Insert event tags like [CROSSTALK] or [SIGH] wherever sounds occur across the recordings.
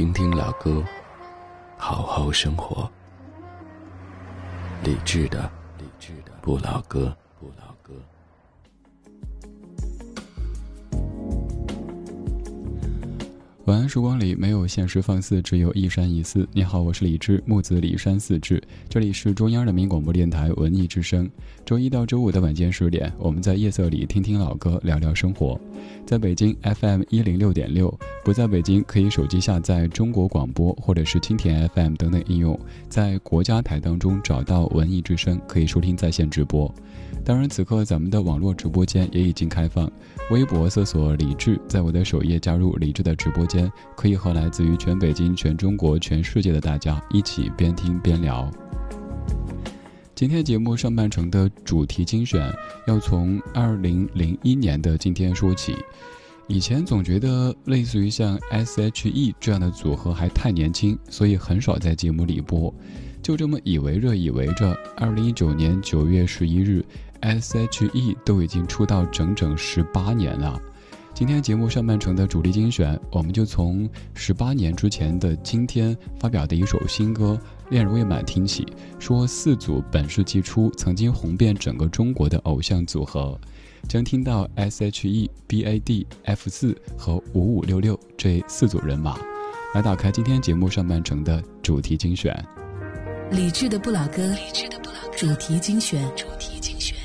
听听老歌，好好生活。理智的，理智的不老歌。不老歌晚安时光里没有现实放肆，只有一山一寺。你好，我是李志，木子李山四志。这里是中央人民广播电台文艺之声。周一到周五的晚间十点，我们在夜色里听听老歌，聊聊生活。在北京 FM 一零六点六，不在北京可以手机下载中国广播或者是蜻蜓 FM 等等应用，在国家台当中找到文艺之声，可以收听在线直播。当然，此刻咱们的网络直播间也已经开放，微博搜索李志，在我的首页加入李志的直播间，可以和来自于全北京、全中国、全世界的大家一起边听边聊。今天节目上半程的主题精选要从二零零一年的今天说起，以前总觉得类似于像 S.H.E 这样的组合还太年轻，所以很少在节目里播，就这么以为着以为着，二零一九年九月十一日。S.H.E 都已经出道整整十八年了。今天节目上半程的主力精选，我们就从十八年之前的今天发表的一首新歌《恋人未满》听起，说四组本世纪初曾经红遍整个中国的偶像组合，将听到 S.H.E、B.A.D、F 四和五五六六这四组人马。来打开今天节目上半程的主题精选，理智的不老歌，主题精选。为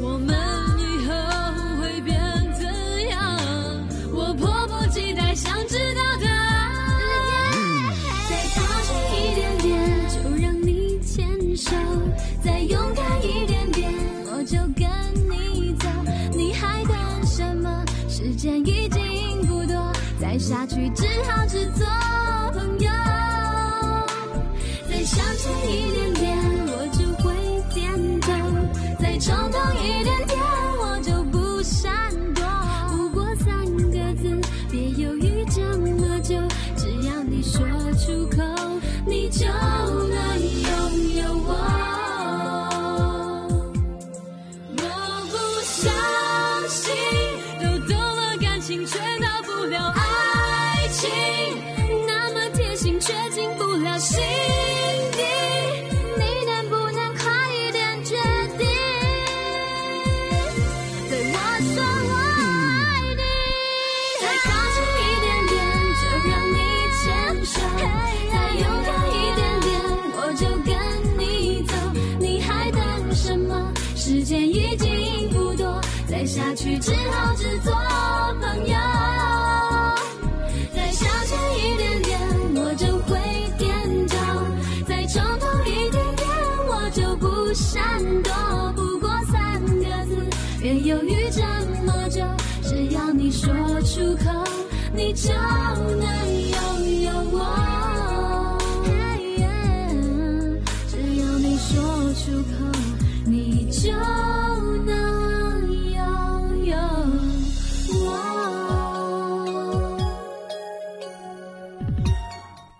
我们以后会变怎样？我迫不及待想知道答案。再靠近一点点，就让你牵手；再勇敢一点点，我就跟你走。你还等什么？时间已经不多，再下去只好只做朋友。再向前一点冲动一别犹豫这么久，只要你说出口，你就能拥有我。只要你说出口，你就能拥有我。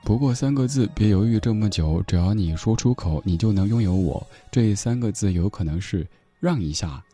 不过三个字，别犹豫这么久，只要你说出口，你就能拥有我。这三个字有可能是让一下。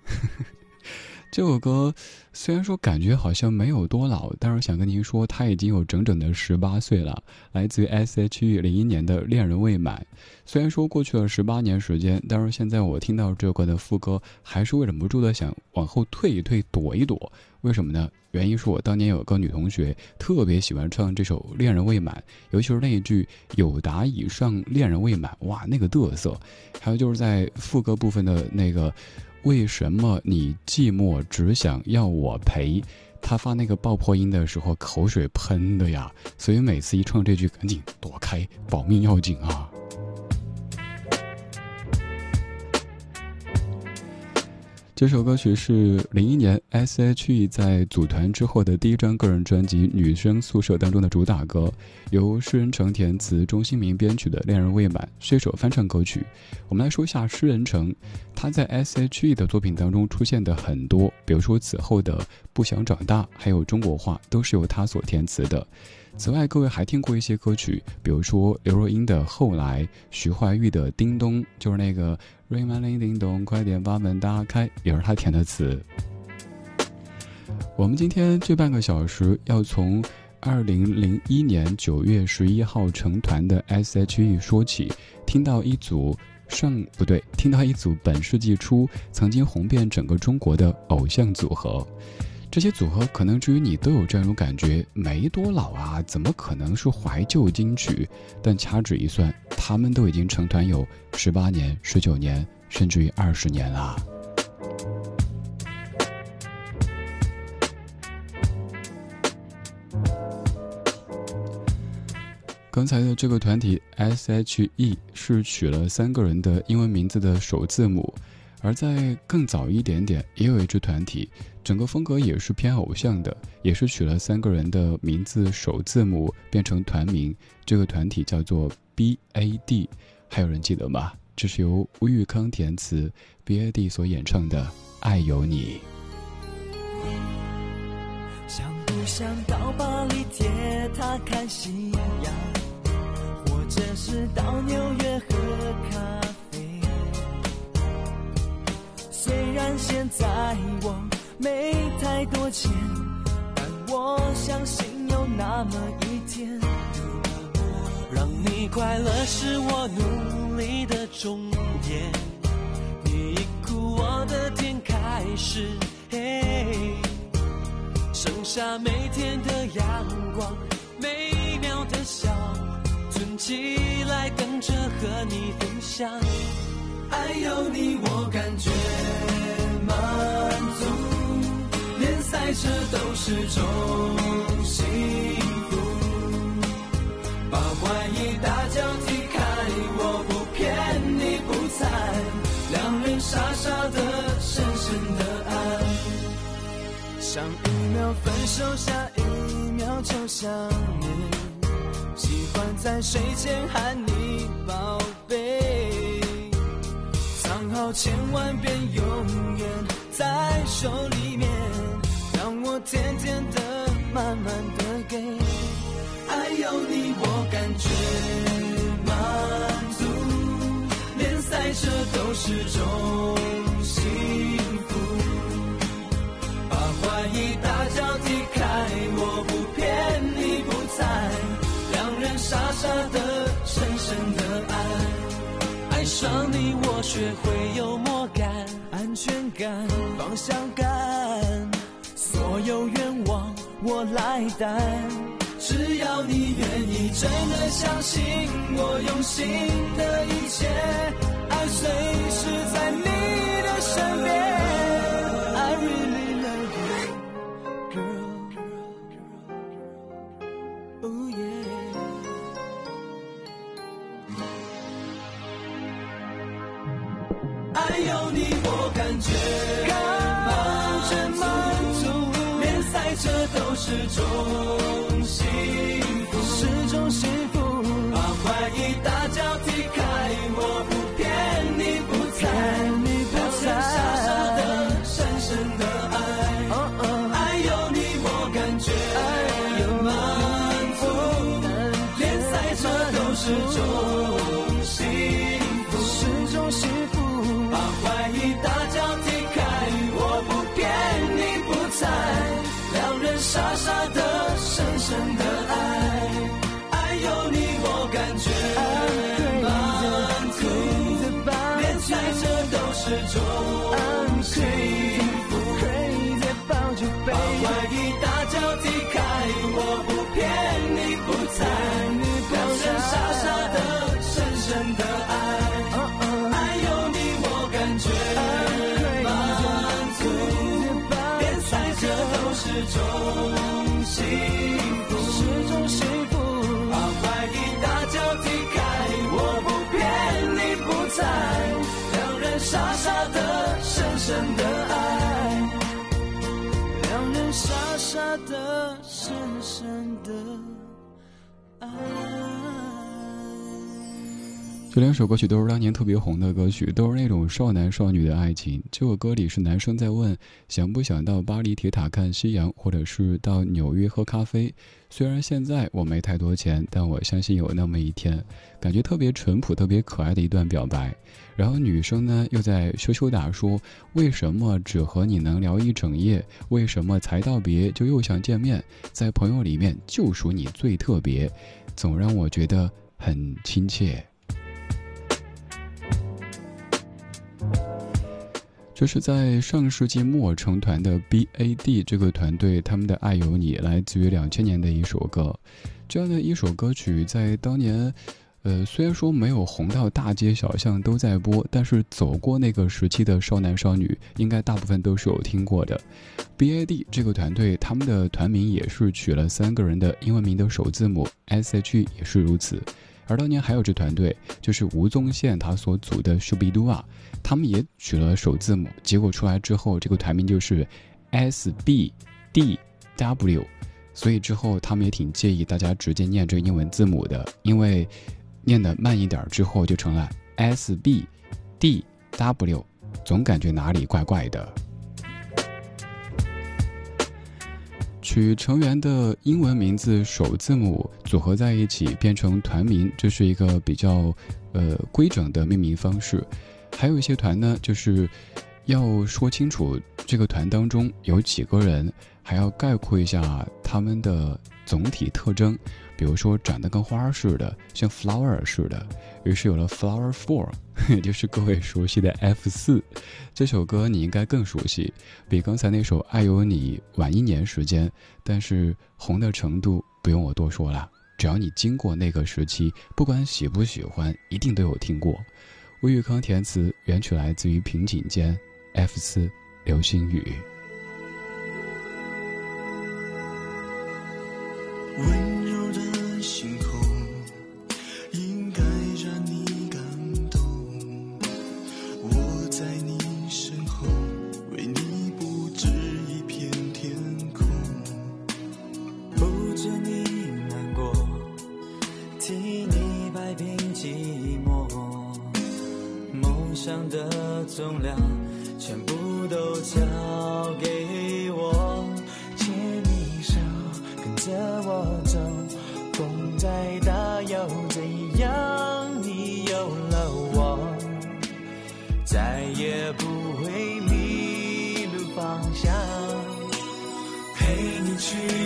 这首歌虽然说感觉好像没有多老，但是想跟您说，它已经有整整的十八岁了。来自于 S.H.E 零一年的《恋人未满》。虽然说过去了十八年时间，但是现在我听到这首歌的副歌，还是会忍不住的想往后退一退，躲一躲。为什么呢？原因是我当年有个女同学特别喜欢唱这首《恋人未满》，尤其是那一句“有达以上，恋人未满”，哇，那个嘚瑟。还有就是在副歌部分的那个。为什么你寂寞只想要我陪？他发那个爆破音的时候，口水喷的呀，所以每次一唱这句，赶紧躲开，保命要紧啊！这首歌曲是零一年 S.H.E 在组团之后的第一张个人专辑《女生宿舍》当中的主打歌，由诗人成填词，钟兴民编曲的《恋人未满》是一首翻唱歌曲。我们来说一下诗人成，他在 S.H.E 的作品当中出现的很多，比如说此后的《不想长大》，还有《中国话》，都是由他所填词的。此外，各位还听过一些歌曲，比如说刘若英的《后来》，徐怀钰的《叮咚》，就是那个。Ring my 铃叮咚，快点把门打开，也是他填的词。我们今天这半个小时要从二零零一年九月十一号成团的 S.H.E 说起，听到一组上不对，听到一组本世纪初曾经红遍整个中国的偶像组合。这些组合可能至于你都有这样一种感觉，没多老啊，怎么可能是怀旧金曲？但掐指一算，他们都已经成团有十八年、十九年，甚至于二十年了。刚才的这个团体 S.H.E 是取了三个人的英文名字的首字母。而在更早一点点，也有一支团体，整个风格也是偏偶像的，也是取了三个人的名字首字母变成团名。这个团体叫做 B.A.D，还有人记得吗？这是由吴玉康填词，B.A.D 所演唱的《爱有你》。想不想到巴黎铁塔看夕阳，或者是到纽约喝咖啡？虽然现在我没太多钱，但我相信有那么一天，让你快乐是我努力的终点。你一哭，我的天开始黑，剩下每天的阳光，美妙的笑，存起来等着和你分享。爱有你，我感觉满足，在这都是种幸福。把怀疑大脚踢开，我不骗你不猜，两人傻傻的，深深的爱，上一秒分手，下一秒就想念，喜欢在睡前喊你宝贝，藏好千万遍，永远在手里面，我甜甜的、慢慢的给，爱有你我感觉满足，连赛车都是种幸福。把怀疑大脚踢开，我不骗你不猜，两人傻傻的、深深的爱。爱上你，我学会幽默感、安全感、方向感，所有愿望我来担。只要你愿意，真的相信我用心的一切，爱随时在傻的、深深的爱。这两首歌曲都是当年特别红的歌曲，都是那种少男少女的爱情。这首歌里是男生在问想不想到巴黎铁塔看夕阳，或者是到纽约喝咖啡。虽然现在我没太多钱，但我相信有那么一天，感觉特别淳朴、特别可爱的一段表白。然后女生呢又在羞羞答说：“为什么只和你能聊一整夜？为什么才道别就又想见面？在朋友里面就属你最特别，总让我觉得很亲切。”这是在上世纪末成团的 B.A.D 这个团队，他们的《爱有你》来自于两千年的一首歌。这样的一首歌曲在当年，呃，虽然说没有红到大街小巷都在播，但是走过那个时期的少男少女，应该大部分都是有听过的。B.A.D 这个团队，他们的团名也是取了三个人的英文名的首字母，S.H.E 也是如此。而当年还有支团队，就是吴宗宪他所组的 s h u b i d u a 他们也取了首字母，结果出来之后，这个团名就是 S B D W，所以之后他们也挺介意大家直接念这个英文字母的，因为念的慢一点之后就成了 S B D W，总感觉哪里怪怪的。取成员的英文名字首字母组合在一起变成团名，这是一个比较呃规整的命名方式。还有一些团呢，就是要说清楚这个团当中有几个人，还要概括一下他们的总体特征，比如说长得跟花似的，像 flower 似的，于是有了 flower four，[LAUGHS] 也就是各位熟悉的 F 四。这首歌你应该更熟悉，比刚才那首《爱有你》晚一年时间，但是红的程度不用我多说了，只要你经过那个时期，不管喜不喜欢，一定都有听过。吴玉康填词，原曲来自于平井坚，F 四流星雨。去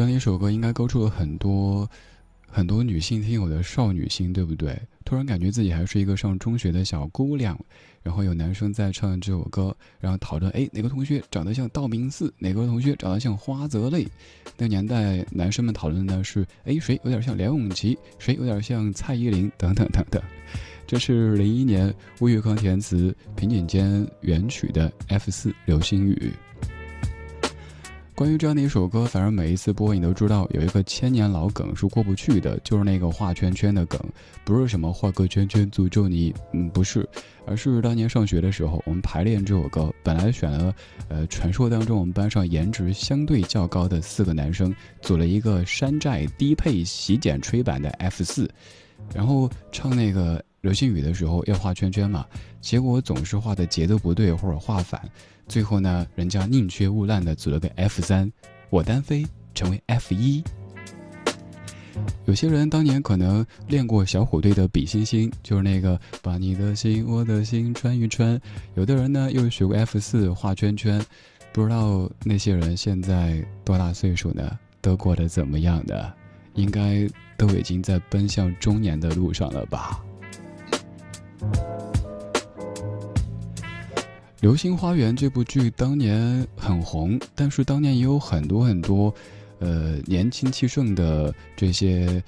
这样的一首歌应该勾出了很多很多女性听友的少女心，对不对？突然感觉自己还是一个上中学的小姑娘，然后有男生在唱这首歌，然后讨论，哎，哪个同学长得像道明寺，哪个同学长得像花泽类？那个年代，男生们讨论的是，哎，谁有点像梁咏琪，谁有点像蔡依林，等等等等。这是零一年吴宇康填词，平井坚原曲的 F 四《流星雨》。关于这样的一首歌，反正每一次播你都知道有一个千年老梗是过不去的，就是那个画圈圈的梗，不是什么画个圈圈诅咒你，嗯，不是，而是当年上学的时候，我们排练这首歌，本来选了，呃，传说当中我们班上颜值相对较高的四个男生，组了一个山寨低配洗剪吹版的 F 四，然后唱那个流星雨的时候要画圈圈嘛，结果总是画的节奏不对或者画反。最后呢，人家宁缺毋滥的组了个 F 三，我单飞成为 F 一。有些人当年可能练过小虎队的比心心，就是那个把你的心我的心穿一穿。有的人呢又学过 F 四画圈圈，不知道那些人现在多大岁数呢？都过得怎么样的？应该都已经在奔向中年的路上了吧？《流星花园》这部剧当年很红，但是当年也有很多很多，呃，年轻气盛的这些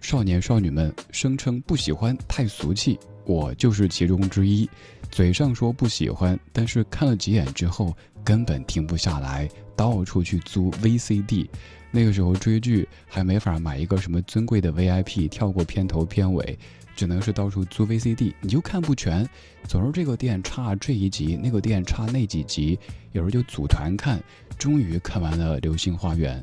少年少女们声称不喜欢，太俗气。我就是其中之一，嘴上说不喜欢，但是看了几眼之后根本停不下来，到处去租 [LAUGHS] VCD。那个时候追剧还没法买一个什么尊贵的 VIP，跳过片头片尾。只能是到处租 VCD，你就看不全，总是这个店差这一集，那个店差那几集，有时候就组团看，终于看完了《流星花园》。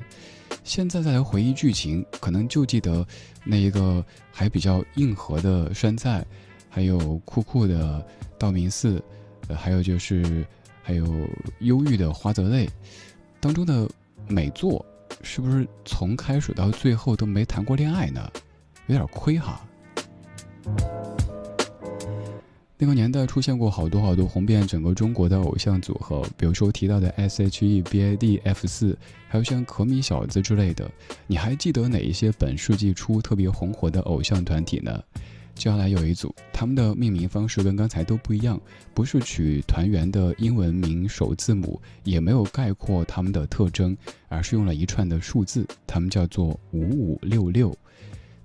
现在再来回忆剧情，可能就记得那一个还比较硬核的山菜，还有酷酷的道明寺，呃，还有就是还有忧郁的花泽类，当中的美作，是不是从开始到最后都没谈过恋爱呢？有点亏哈。那个年代出现过好多好多红遍整个中国的偶像组合，比如说提到的 S.H.E、B.A.D、F 四，还有像可米小子之类的。你还记得哪一些本世纪初特别红火的偶像团体呢？接下来有一组，他们的命名方式跟刚才都不一样，不是取团员的英文名首字母，也没有概括他们的特征，而是用了一串的数字，他们叫做五五六六。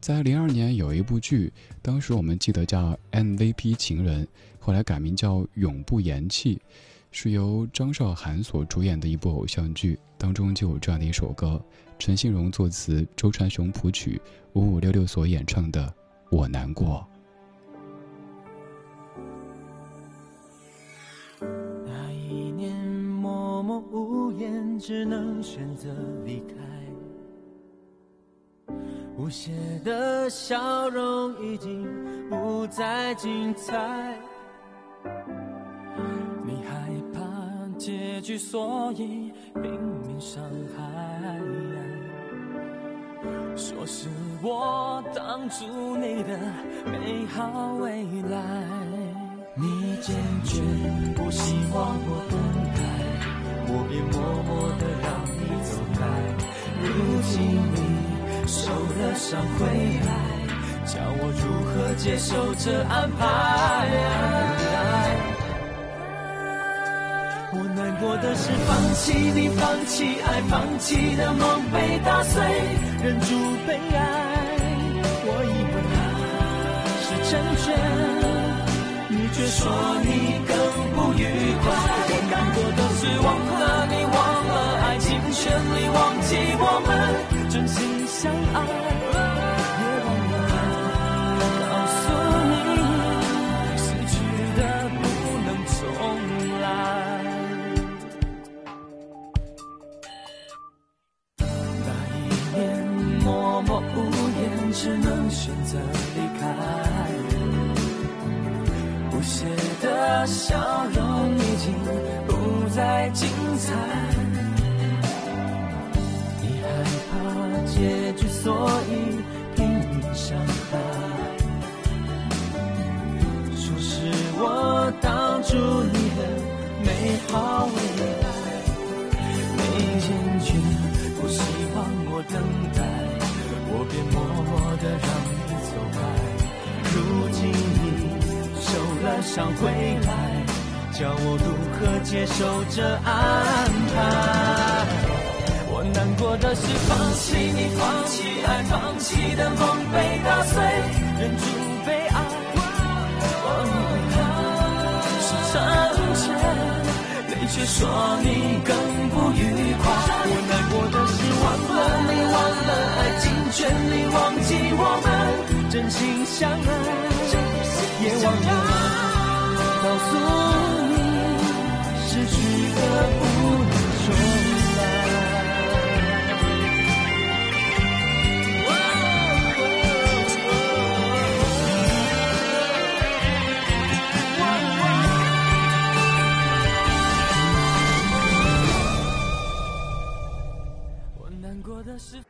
在零二年有一部剧，当时我们记得叫《MVP 情人》，后来改名叫《永不言弃》，是由张韶涵所主演的一部偶像剧，当中就有这样的一首歌，陈信荣作词，周传雄谱曲，五五六六所演唱的《我难过》。那一年默默无言，只能选择离开。无邪的笑容已经不再精彩，你害怕结局，所以拼命伤害。说是我挡住你的美好未来，你坚决不希望我等待，我便默默的让你走开。如今你。受了伤回来，叫我如何接受这安排？我难过的是放弃你，放弃爱，放弃的梦被打碎，忍住悲哀。我以为是成全，你却说你更不愉快。我难过的是忘了只能选择离开。不屑的笑容已经不再精彩。你害怕结局，所以拼命伤害。说是我挡住你的美好未来，你坚决不希望我等待，我便默默的让你走开。如今你受了伤回来，叫我如何接受这安排？我难过的是放弃你，放弃爱，放弃的梦被打碎，忍住悲哀。我以为是成全，你却说你更不愉快。我难过的是忘了你，忘了爱尽全力忘记我们真心相爱，也忘了告诉你，失去的不能重来。我难过的是。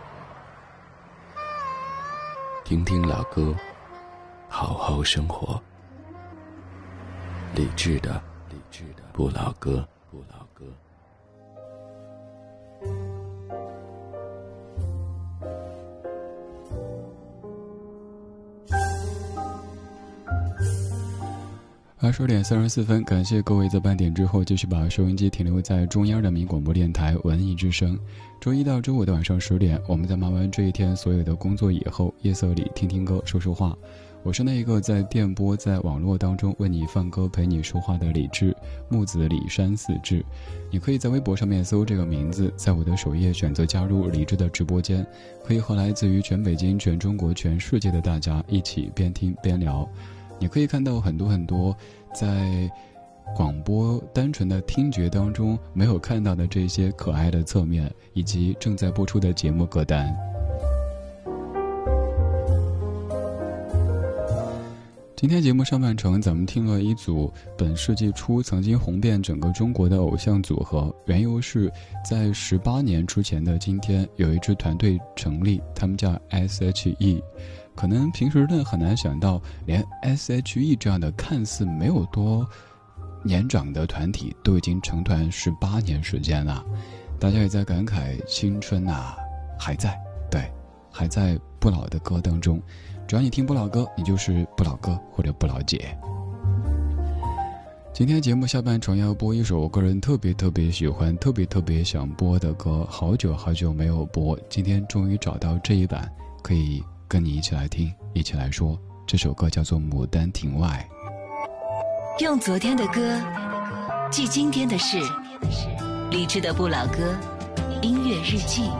听听老歌，好好生活。理智的，理智的不老歌，不老歌。二十点三十四分，感谢各位在半点之后继续把收音机停留在中央人民广播电台文艺之声。周一到周五的晚上十点，我们在忙完这一天所有的工作以后，夜色里听听歌，说说话。我是那一个在电波在网络当中为你放歌陪你说话的李志木子李山四志。你可以在微博上面搜这个名字，在我的首页选择加入李志的直播间，可以和来自于全北京、全中国、全世界的大家一起边听边聊。你可以看到很多很多，在广播单纯的听觉当中没有看到的这些可爱的侧面，以及正在播出的节目歌单。今天节目上半程，咱们听了一组本世纪初曾经红遍整个中国的偶像组合，缘由是在十八年之前的今天，有一支团队成立，他们叫 S.H.E。可能平时呢很难想到，连 S.H.E 这样的看似没有多年长的团体，都已经成团十八年时间了。大家也在感慨青春啊还在，对，还在不老的歌当中。只要你听不老歌，你就是不老哥或者不老姐。今天节目下半程要播一首我个人特别特别喜欢、特别特别想播的歌，好久好久没有播，今天终于找到这一版可以。跟你一起来听，一起来说，这首歌叫做《牡丹亭外》。用昨天的歌记今天的事，理智的不老歌，音乐日记。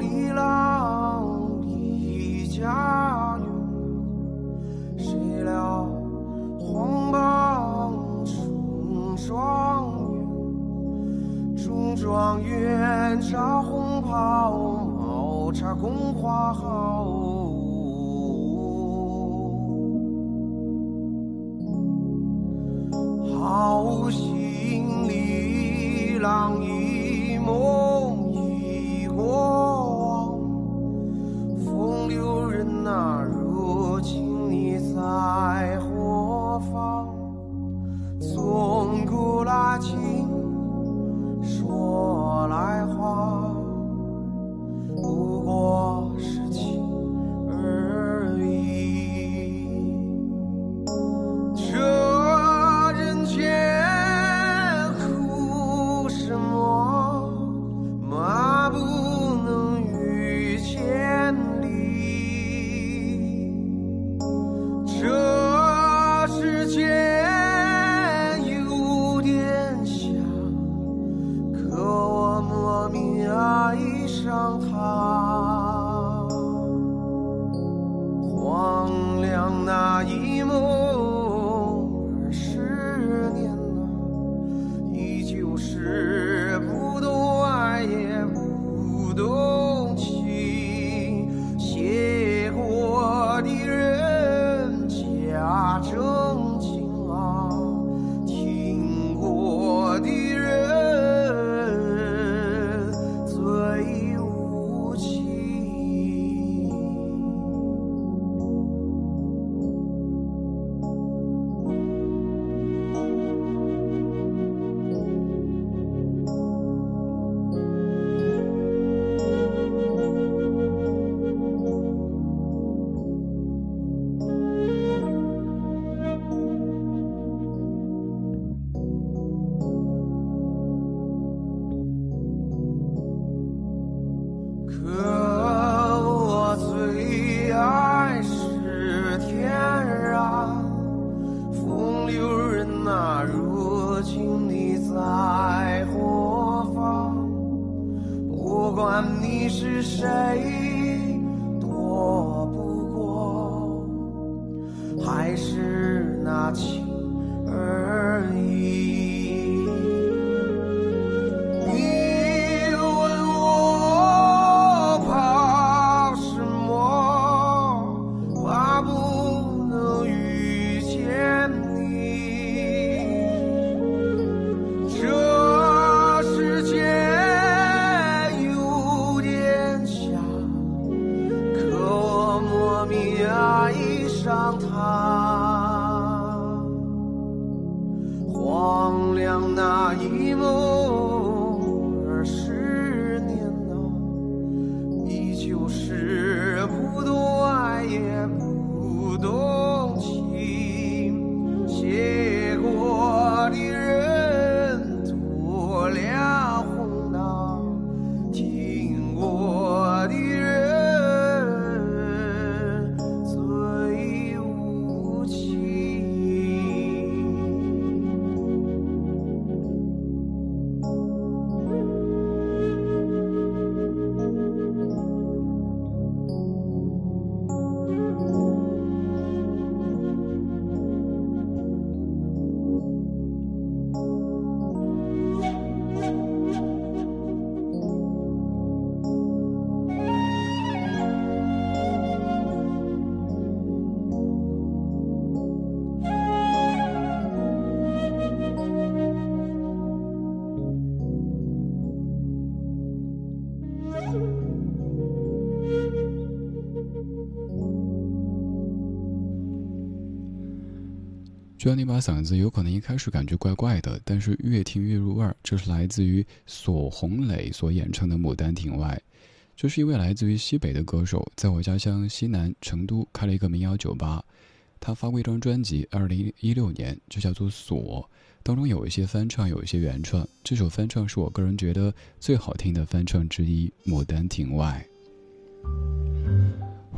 李郎离家园谁料皇榜中状元中状元着红袍帽插宫花好好心里郎一梦爱上他。荒凉那一梦这样那把嗓子有可能一开始感觉怪怪的，但是越听越入味儿。这是来自于索红磊所演唱的《牡丹亭外》，这是一位来自于西北的歌手，在我家乡西南成都开了一个民谣酒吧。他发过一张专辑，二零一六年就叫做《锁》，当中有一些翻唱，有一些原创。这首翻唱是我个人觉得最好听的翻唱之一，《牡丹亭外》。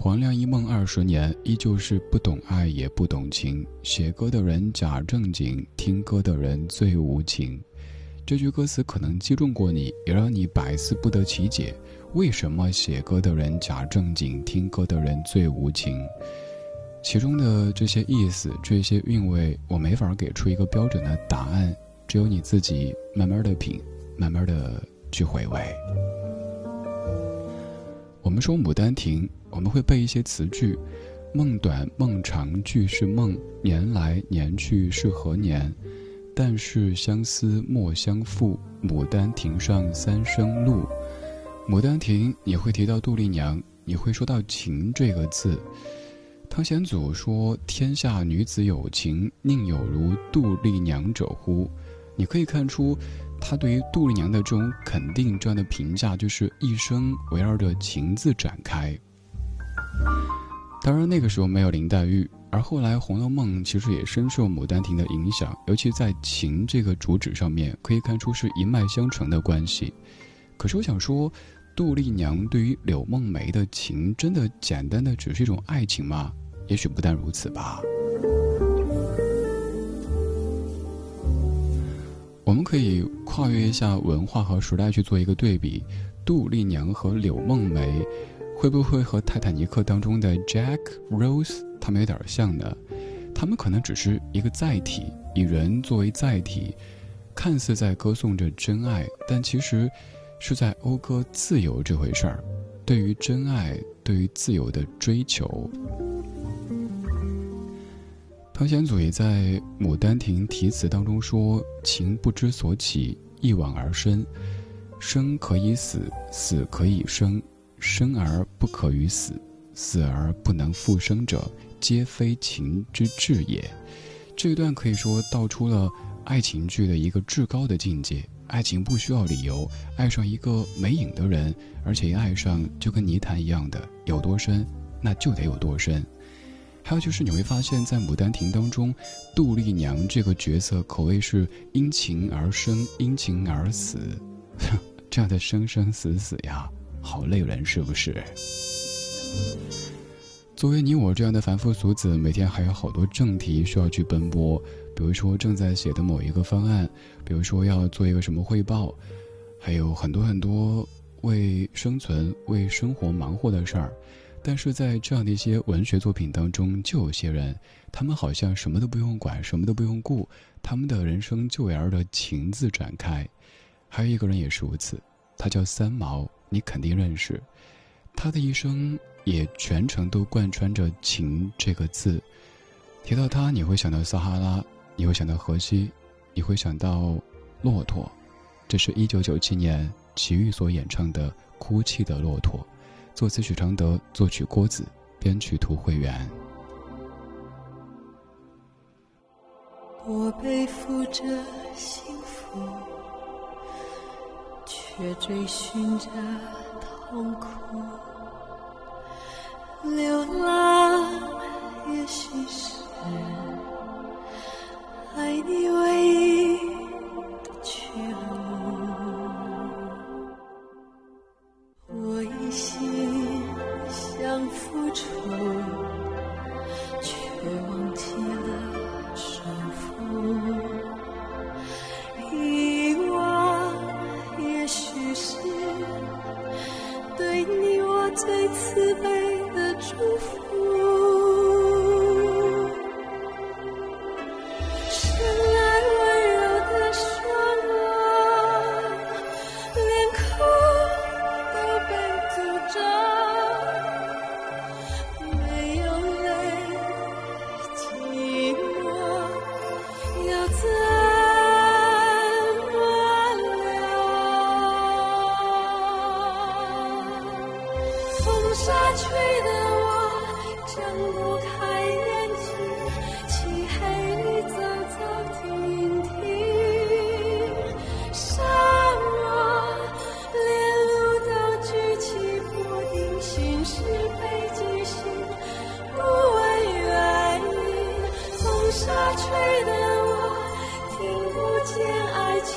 黄粱一梦二十年，依旧是不懂爱也不懂情。写歌的人假正经，听歌的人最无情。这句歌词可能击中过你，也让你百思不得其解：为什么写歌的人假正经，听歌的人最无情？其中的这些意思，这些韵味，我没法给出一个标准的答案，只有你自己慢慢的品，慢慢的去回味。我们说《牡丹亭》，我们会背一些词句：“梦短梦长俱是梦，年来年去是何年？但是相思莫相负，牡丹亭上三生路。”《牡丹亭》你会提到杜丽娘，你会说到“情”这个字。汤显祖说：“天下女子有情，宁有如杜丽娘者乎？”你可以看出。他对于杜丽娘的这种肯定，这样的评价就是一生围绕着情字展开。当然，那个时候没有林黛玉，而后来《红楼梦》其实也深受《牡丹亭》的影响，尤其在情这个主旨上面，可以看出是一脉相承的关系。可是我想说，杜丽娘对于柳梦梅的情，真的简单的只是一种爱情吗？也许不但如此吧。我们可以跨越一下文化和时代去做一个对比，杜丽娘和柳梦梅，会不会和泰坦尼克当中的 Jack Rose 他们有点像呢？他们可能只是一个载体，以人作为载体，看似在歌颂着真爱，但其实是在讴歌自由这回事儿。对于真爱，对于自由的追求。汤显祖也在《牡丹亭》题词当中说：“情不知所起，一往而深。生可以死，死可以生，生而不可于死，死而不能复生者，皆非情之至也。”这一段可以说道出了爱情剧的一个至高的境界。爱情不需要理由，爱上一个没影的人，而且一爱上就跟泥潭一样的，有多深，那就得有多深。还有就是你会发现，在《牡丹亭》当中，杜丽娘这个角色可谓是因情而生，因情而死，[LAUGHS] 这样的生生死死呀，好累人，是不是？作为你我这样的凡夫俗子，每天还有好多正题需要去奔波，比如说正在写的某一个方案，比如说要做一个什么汇报，还有很多很多为生存、为生活忙活的事儿。但是在这样的一些文学作品当中，就有些人，他们好像什么都不用管，什么都不用顾，他们的人生就围绕着情字展开。还有一个人也是如此，他叫三毛，你肯定认识。他的一生也全程都贯穿着“情”这个字。提到他，你会想到撒哈拉，你会想到河西，你会想到骆驼。这是一九九七年齐豫所演唱的《哭泣的骆驼》，作词许常德，作曲郭子，编曲涂慧源。我背负着幸福，却追寻着痛苦。流浪也许是爱你唯一的去路。风沙吹得我睁不开眼睛，漆黑里走走停停，沙漠连路都举棋不定，心事被记醒，不问原因。风沙吹得我听不见爱情，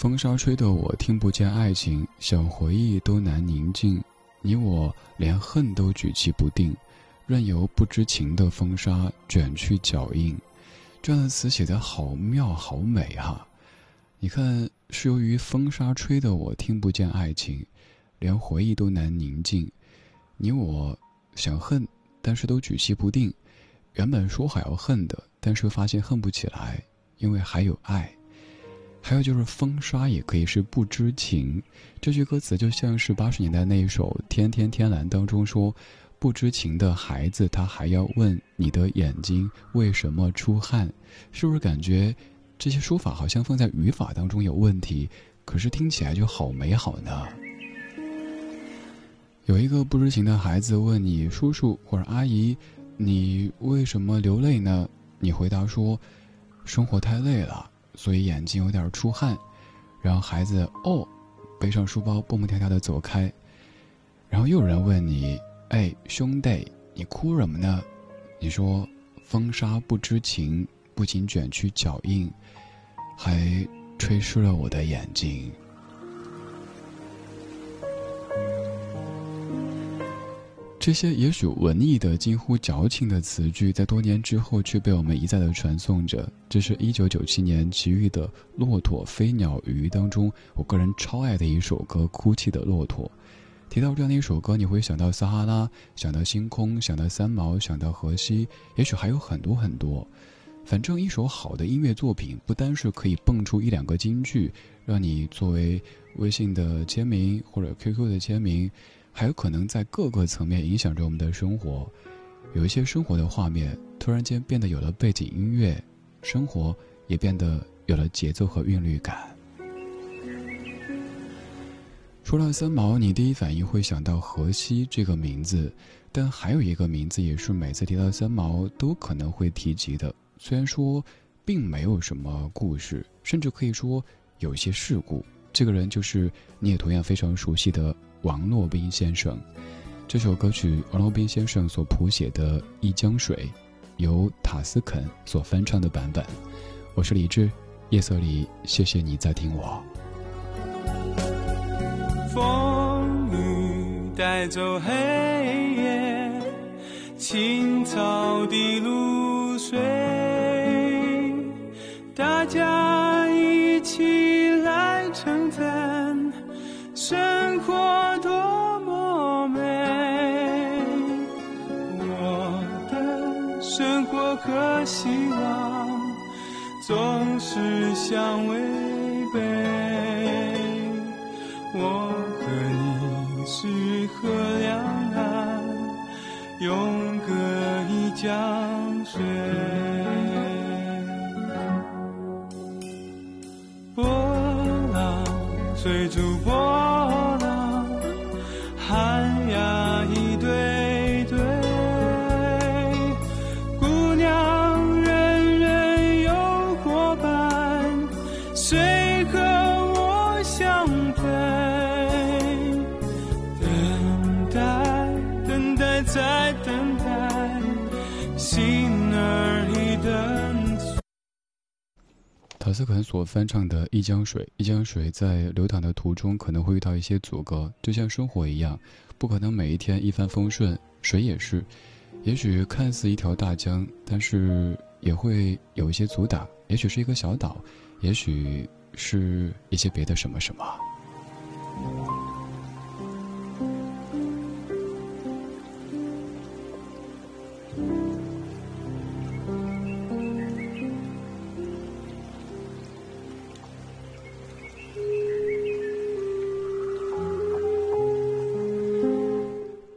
风沙吹得我听不见爱情，想回忆都难宁静。你我连恨都举棋不定，任由不知情的风沙卷去脚印。这样的词写得好妙，好美哈、你看，是由于风沙吹得我听不见爱情，连回忆都难宁静。你我想恨，但是都举棋不定。原本说好要恨的，但是发现恨不起来，因为还有爱。还有就是风沙也可以是不知情，这句歌词就像是八十年代那一首《天天天蓝》当中说，不知情的孩子他还要问你的眼睛为什么出汗，是不是感觉这些说法好像放在语法当中有问题，可是听起来就好美好呢？有一个不知情的孩子问你叔叔或者阿姨，你为什么流泪呢？你回答说，生活太累了。所以眼睛有点出汗，然后孩子哦，背上书包蹦蹦跳跳的走开。然后又有人问你：“哎，兄弟，你哭什么呢？”你说：“风沙不知情，不仅卷去脚印，还吹湿了我的眼睛。”这些也许文艺的、近乎矫情的词句，在多年之后却被我们一再的传颂着。这是一九九七年齐豫的《骆驼飞鸟鱼》当中，我个人超爱的一首歌《哭泣的骆驼》。提到这样的一首歌，你会想到撒哈拉，想到星空，想到三毛，想到荷西，也许还有很多很多。反正一首好的音乐作品，不单是可以蹦出一两个金句，让你作为微信的签名或者 QQ 的签名。还有可能在各个层面影响着我们的生活，有一些生活的画面突然间变得有了背景音乐，生活也变得有了节奏和韵律感。说到三毛，你第一反应会想到荷西这个名字，但还有一个名字也是每次提到三毛都可能会提及的，虽然说并没有什么故事，甚至可以说有些事故。这个人就是你也同样非常熟悉的。王洛宾先生，这首歌曲王洛宾先生所谱写的《一江水》，由塔斯肯所翻唱的版本。我是李志，夜色里，谢谢你在听我。风雨带走黑夜，青草的露水，大家和希望总是相违背，我和你是河两岸，斯肯所翻唱的《一江水》，一江水在流淌的途中可能会遇到一些阻隔，就像生活一样，不可能每一天一帆风顺。水也是，也许看似一条大江，但是也会有一些阻挡。也许是一个小岛，也许是一些别的什么什么。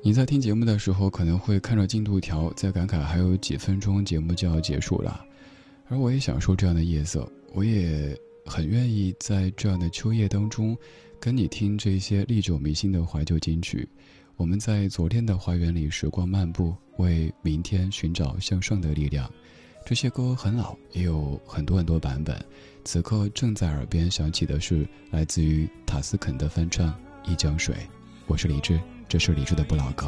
你在听节目的时候，可能会看着进度条，在感慨还有几分钟节目就要结束了。而我也享受这样的夜色，我也很愿意在这样的秋夜当中，跟你听这些历久弥新的怀旧金曲。我们在昨天的花园里时光漫步，为明天寻找向上的力量。这些歌很老，也有很多很多版本。此刻正在耳边响起的是来自于塔斯肯的翻唱《一江水》。我是李志。这是李志的不老歌。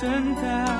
等待。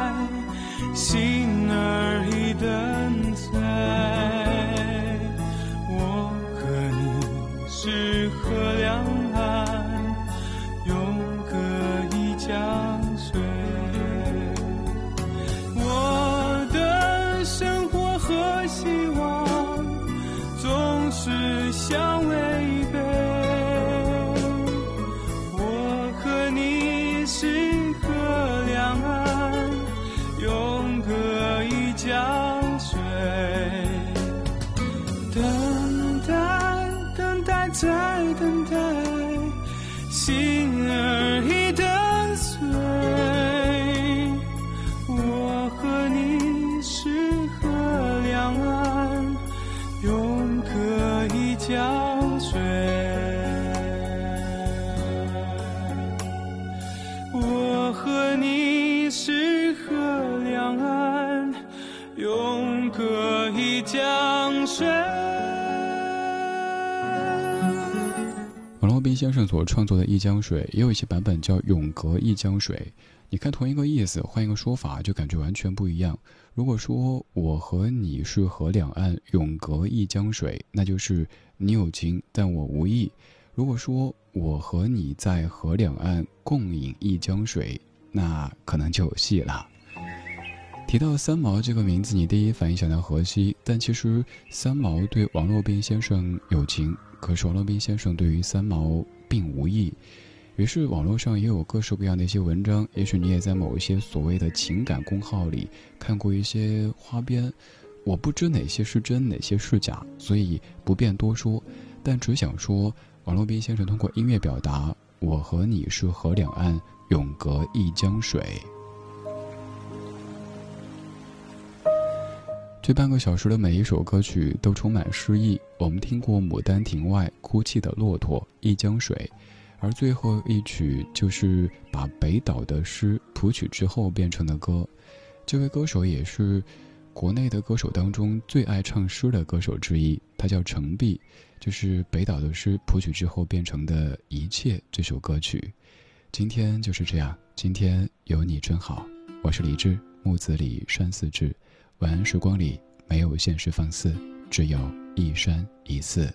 先生所创作的《一江水》，也有一些版本叫《永隔一江水》。你看，同一个意思，换一个说法，就感觉完全不一样。如果说我和你是河两岸，永隔一江水，那就是你有情，但我无意；如果说我和你在河两岸共饮一江水，那可能就有戏了。提到三毛这个名字，你第一反应想到河西，但其实三毛对王洛宾先生有情，可是王洛宾先生对于三毛并无意。于是网络上也有各式各样的一些文章，也许你也在某一些所谓的情感公号里看过一些花边，我不知哪些是真，哪些是假，所以不便多说，但只想说，王洛宾先生通过音乐表达，我和你是河两岸，永隔一江水。这半个小时的每一首歌曲都充满诗意，我们听过《牡丹亭外》哭泣的骆驼，一江水。而最后一曲就是把北岛的诗谱曲之后变成的歌，这位歌手也是国内的歌手当中最爱唱诗的歌手之一，他叫程璧，就是北岛的诗谱曲之后变成的一切这首歌曲。今天就是这样，今天有你真好，我是李志，木子李山寺志，晚安时光里没有现实放肆只有一生一次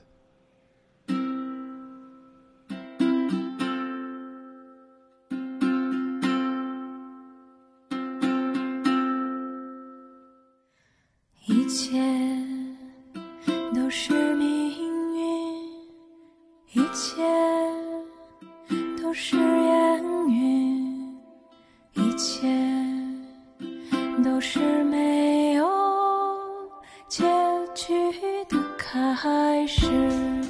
一切都是命运一切都是烟云一切都是美。结局的开始。